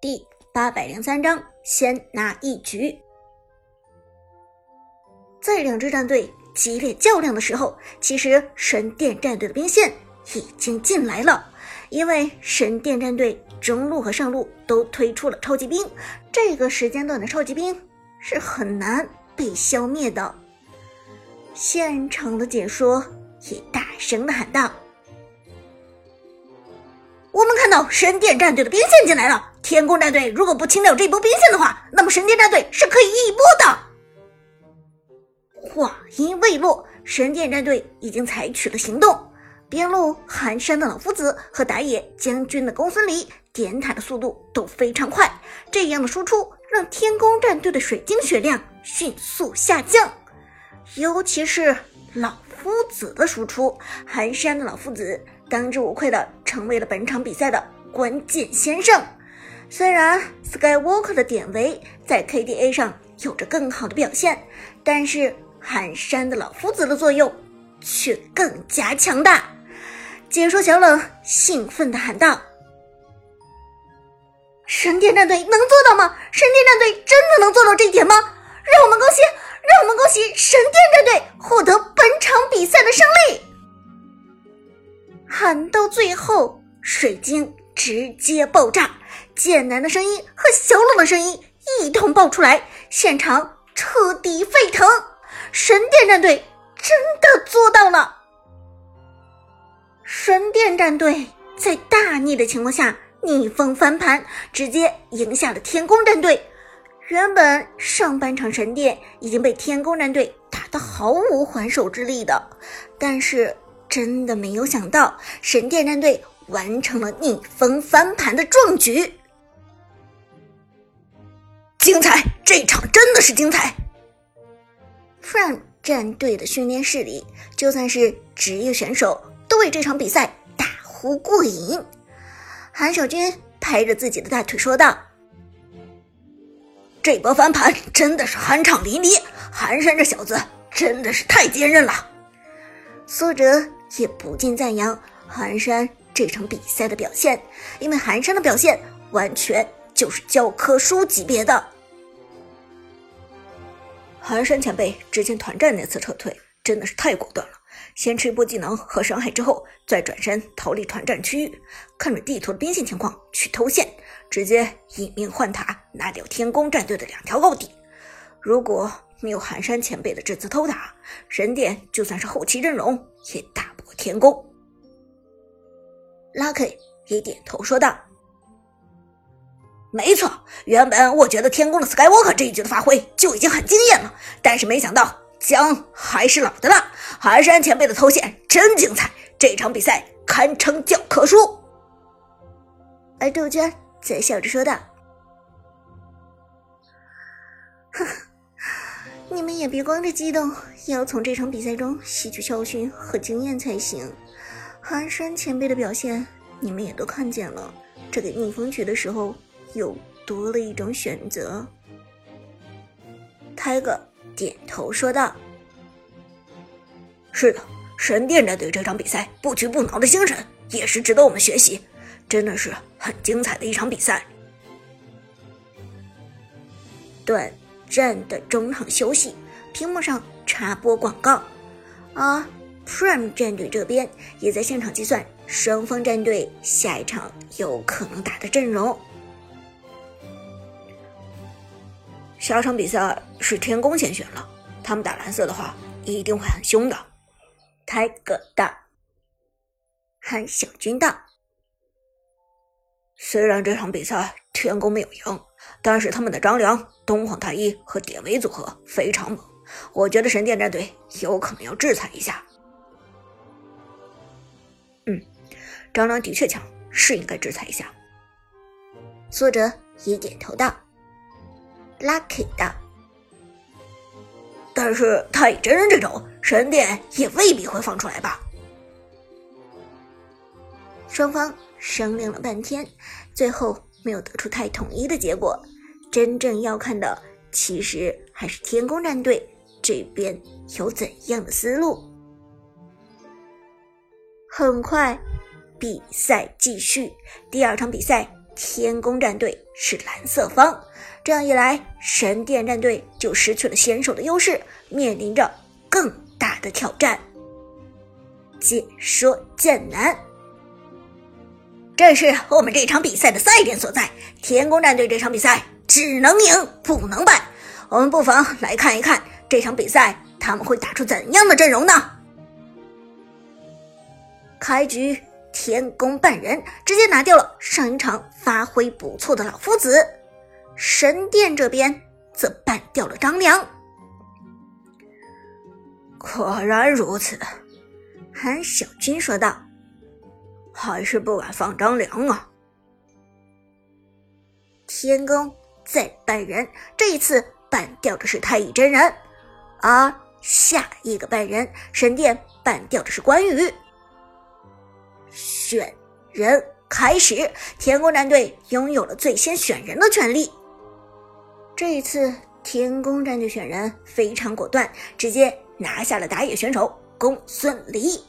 第八百零三章，先拿一局。在两支战队激烈较量的时候，其实神殿战队的兵线已经进来了。因为神殿战队中路和上路都推出了超级兵，这个时间段的超级兵是很难被消灭的。现场的解说也大声的喊道：“我们看到神殿战队的兵线进来了，天宫战队如果不清掉这波兵线的话，那么神殿战队是可以一波的。”话音未落，神殿战队已经采取了行动。边路寒山的老夫子和打野将军的公孙离点塔的速度都非常快，这样的输出让天宫战队的水晶血量迅速下降。尤其是老夫子的输出，寒山的老夫子当之无愧的成为了本场比赛的关键先生。虽然 Skywalker 的典韦在 KDA 上有着更好的表现，但是。寒山的老夫子的作用却更加强大。解说小冷兴奋地喊道：“神殿战队能做到吗？神殿战队真的能做到这一点吗？让我们恭喜，让我们恭喜神殿战队获得本场比赛的胜利！”喊到最后，水晶直接爆炸，剑南的声音和小冷的声音一同爆出来，现场彻底沸腾。神殿战队真的做到了！神殿战队在大逆的情况下逆风翻盘，直接赢下了天宫战队。原本上半场神殿已经被天宫战队打得毫无还手之力的，但是真的没有想到神殿战队完成了逆风翻盘的壮举。精彩！这场真的是精彩 FRM 战队的训练室里，就算是职业选手都为这场比赛大呼过瘾。韩小军拍着自己的大腿说道：“这波翻盘真的是酣畅淋漓，寒山这小子真的是太坚韧了。”苏哲也不禁赞扬寒山这场比赛的表现，因为寒山的表现完全就是教科书级别的。寒山前辈之前团战那次撤退真的是太果断了，先吃一波技能和伤害之后，再转身逃离团战区域，看着地图的兵线情况去偷线，直接以命换塔拿掉天宫战队的两条高地。如果没有寒山前辈的这次偷塔，神殿就算是后期阵容也打不过天宫。Lucky 也点头说道。没错，原本我觉得天宫的 Skywalker 这一局的发挥就已经很惊艳了，但是没想到姜还是老的辣，寒山前辈的头衔真精彩，这场比赛堪称教科书。而杜鹃则笑着说道：“哼，你们也别光着激动，要从这场比赛中吸取教训和经验才行。寒山前辈的表现你们也都看见了，这个逆风局的时候。”又多了一种选择。泰哥点头说道：“是的，神殿战队这场比赛不屈不挠的精神也是值得我们学习，真的是很精彩的一场比赛。”短暂的中场休息，屏幕上插播广告，啊 Prime 战队这边也在现场计算双方战队下一场有可能打的阵容。下场比赛是天宫先选了，他们打蓝色的话一定会很凶的。泰戈道，韩小军大。虽然这场比赛天宫没有赢，但是他们的张良、东皇太一和典韦组合非常猛，我觉得神殿战队有可能要制裁一下。嗯，张良的确强，是应该制裁一下。苏哲也点头道。Lucky 的，但是太乙真人这种神殿也未必会放出来吧？双方商量了半天，最后没有得出太统一的结果。真正要看的，其实还是天宫战队这边有怎样的思路。很快，比赛继续，第二场比赛天宫战队是蓝色方，这样一来，神殿战队就失去了先手的优势，面临着更大的挑战。解说剑南，这是我们这场比赛的赛点所在。天宫战队这场比赛只能赢不能败，我们不妨来看一看这场比赛他们会打出怎样的阵容呢？开局。天宫半人直接拿掉了上一场发挥不错的老夫子，神殿这边则办掉了张良。果然如此，韩小军说道：“还是不敢放张良啊。”天宫再半人，这一次办掉的是太乙真人，而下一个半人神殿办掉的是关羽。选人开始，天宫战队拥有了最先选人的权利。这一次，天宫战队选人非常果断，直接拿下了打野选手公孙离。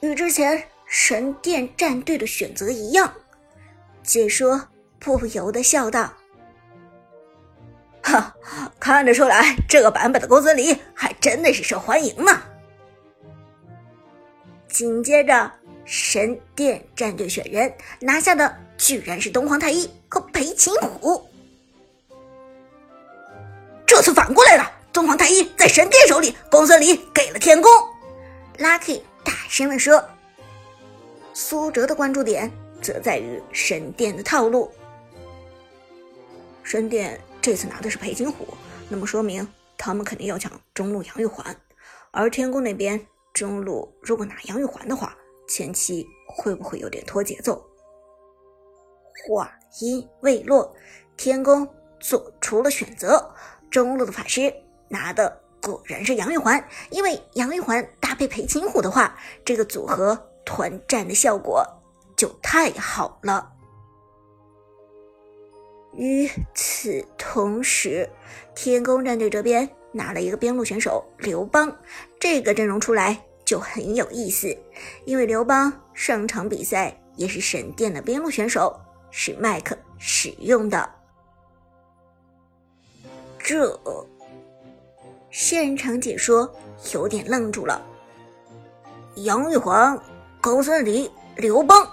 与之前神殿战队的选择一样，解说不由得笑道：“哈，看得出来，这个版本的公孙离还真的是受欢迎呢。”紧接着。神殿战队选人拿下的居然是东皇太一和裴擒虎，这次反过来了，东皇太一在神殿手里，公孙离给了天宫。Lucky 大声的说。苏哲的关注点则在于神殿的套路。神殿这次拿的是裴擒虎，那么说明他们肯定要抢中路杨玉环，而天宫那边中路如果拿杨玉环的话。前期会不会有点拖节奏？话音未落，天宫做出了选择，中路的法师拿的果然是杨玉环，因为杨玉环搭配裴擒虎的话，这个组合团战的效果就太好了。与此同时，天宫战队这边拿了一个边路选手刘邦，这个阵容出来。就很有意思，因为刘邦上场比赛也是神殿的边路选手，是麦克使用的。这现场解说有点愣住了。杨玉环、公孙离、刘邦，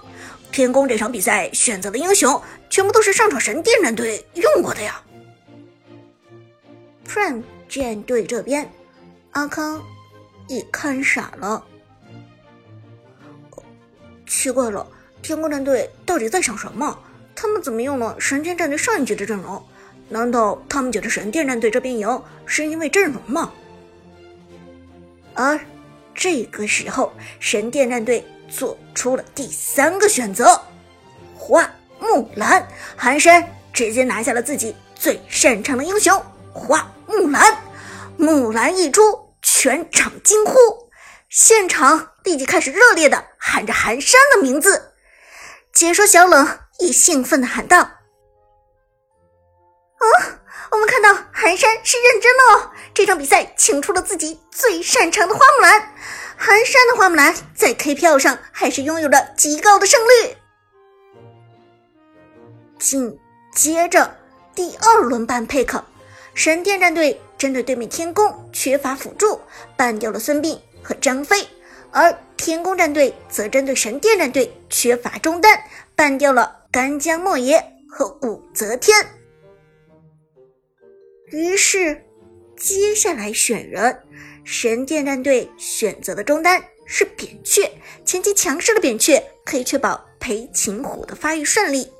天宫这场比赛选择的英雄全部都是上场神殿战队用过的呀。Prime 战队这边，阿康。也看傻了，奇怪了，天空战队到底在想什么？他们怎么用了神殿战队上一局的阵容？难道他们觉得神殿战队这边赢是因为阵容吗？而这个时候，神殿战队做出了第三个选择，花木兰，寒山直接拿下了自己最擅长的英雄花木兰，木兰一出。全场惊呼，现场立即开始热烈的喊着寒山的名字。解说小冷也兴奋的喊道：“啊，我们看到寒山是认真的哦！这场比赛请出了自己最擅长的花木兰，寒山的花木兰在 K 票上还是拥有着极高的胜率。”紧接着第二轮半 pick，神殿战队。针对对面天宫缺乏辅助，办掉了孙膑和张飞；而天宫战队则针对神殿战队缺乏中单，办掉了干将莫邪和武则天。于是，接下来选人，神殿战队选择的中单是扁鹊，前期强势的扁鹊可以确保裴擒虎的发育顺利。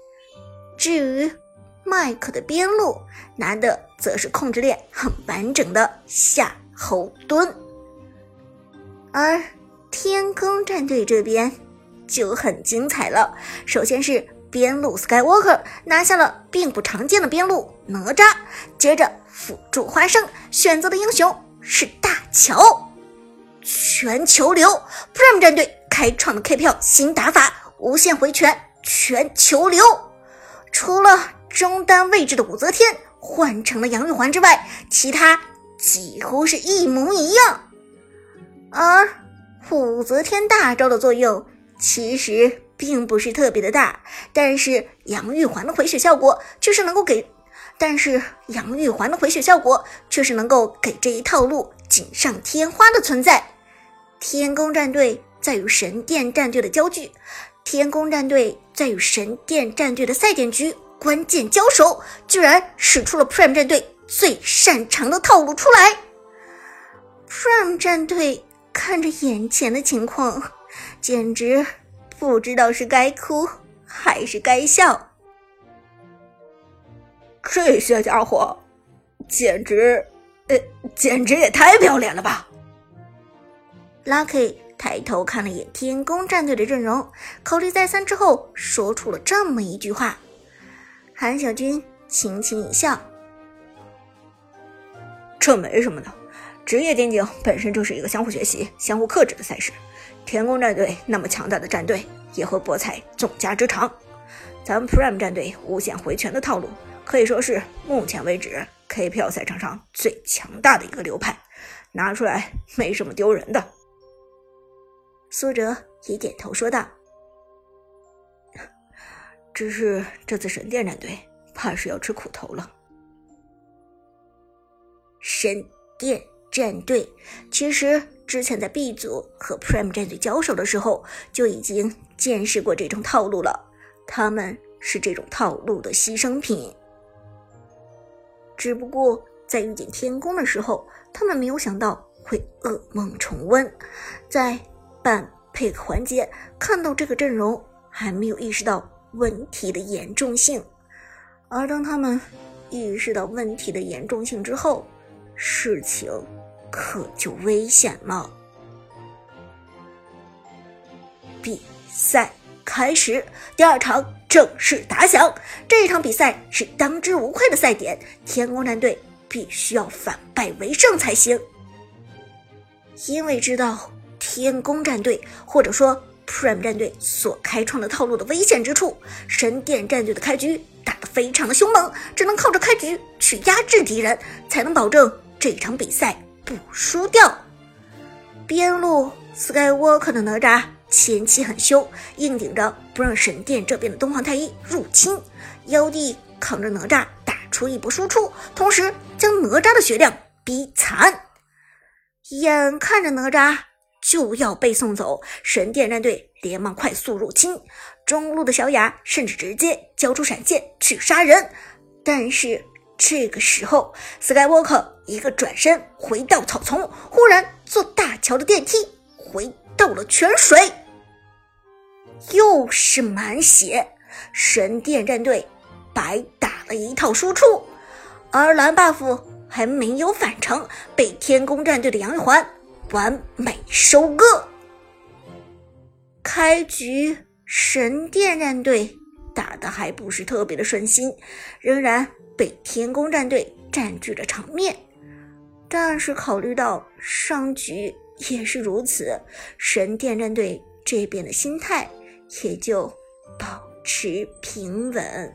至于麦克的边路拿的。则是控制链很完整的夏侯惇，而天宫战队这边就很精彩了。首先是边路 Skywalker 拿下了并不常见的边路哪吒，接着辅助花生选择的英雄是大乔，全球流 Prime 战队开创的 K 票新打法无限回拳全球流，除了中单位置的武则天。换成了杨玉环之外，其他几乎是一模一样。而武则天大招的作用其实并不是特别的大，但是杨玉环的回血效果却是能够给，但是杨玉环的回血效果却是能够给这一套路锦上添花的存在。天宫战队在与神殿战队的交距，天宫战队在与神殿战队的赛点局关键交手，居然使出了 Prime 战队最擅长的套路出来。Prime 战队看着眼前的情况，简直不知道是该哭还是该笑。这些家伙，简直，呃，简直也太不要脸了吧！Lucky 抬头看了眼天宫战队的阵容，考虑再三之后，说出了这么一句话。韩小军轻轻一笑：“这没什么的，职业电竞本身就是一个相互学习、相互克制的赛事。天宫战队那么强大的战队，也会博采众家之长。咱们 Prime 战队无限回拳的套路，可以说是目前为止 KPL 赛场上最强大的一个流派，拿出来没什么丢人的。”苏哲也点头说道：“只是这次神殿战队怕是要吃苦头了。”神殿战队其实之前在 B 组和 Prime 战队交手的时候就已经见识过这种套路了，他们是这种套路的牺牲品。只不过在遇见天宫的时候，他们没有想到会噩梦重温，在。半配合环节，看到这个阵容还没有意识到问题的严重性，而当他们意识到问题的严重性之后，事情可就危险了。比赛开始，第二场正式打响。这场比赛是当之无愧的赛点，天宫战队必须要反败为胜才行，因为知道。天宫战队或者说 Prime 战队所开创的套路的危险之处，神殿战队的开局打得非常的凶猛，只能靠着开局去压制敌人，才能保证这场比赛不输掉。边路 Skywalker 的哪吒前期很凶，硬顶着不让神殿这边的东皇太一入侵，妖帝扛着哪吒打出一波输出，同时将哪吒的血量逼残，眼看着哪吒。就要被送走，神殿战队连忙快速入侵，中路的小雅甚至直接交出闪现去杀人。但是这个时候，Skywalker 一个转身回到草丛，忽然坐大桥的电梯回到了泉水，又是满血，神殿战队白打了一套输出，而蓝 buff 还没有返程，被天宫战队的杨玉环。完美收割。开局神殿战队打的还不是特别的顺心，仍然被天宫战队占据了场面。但是考虑到上局也是如此，神殿战队这边的心态也就保持平稳。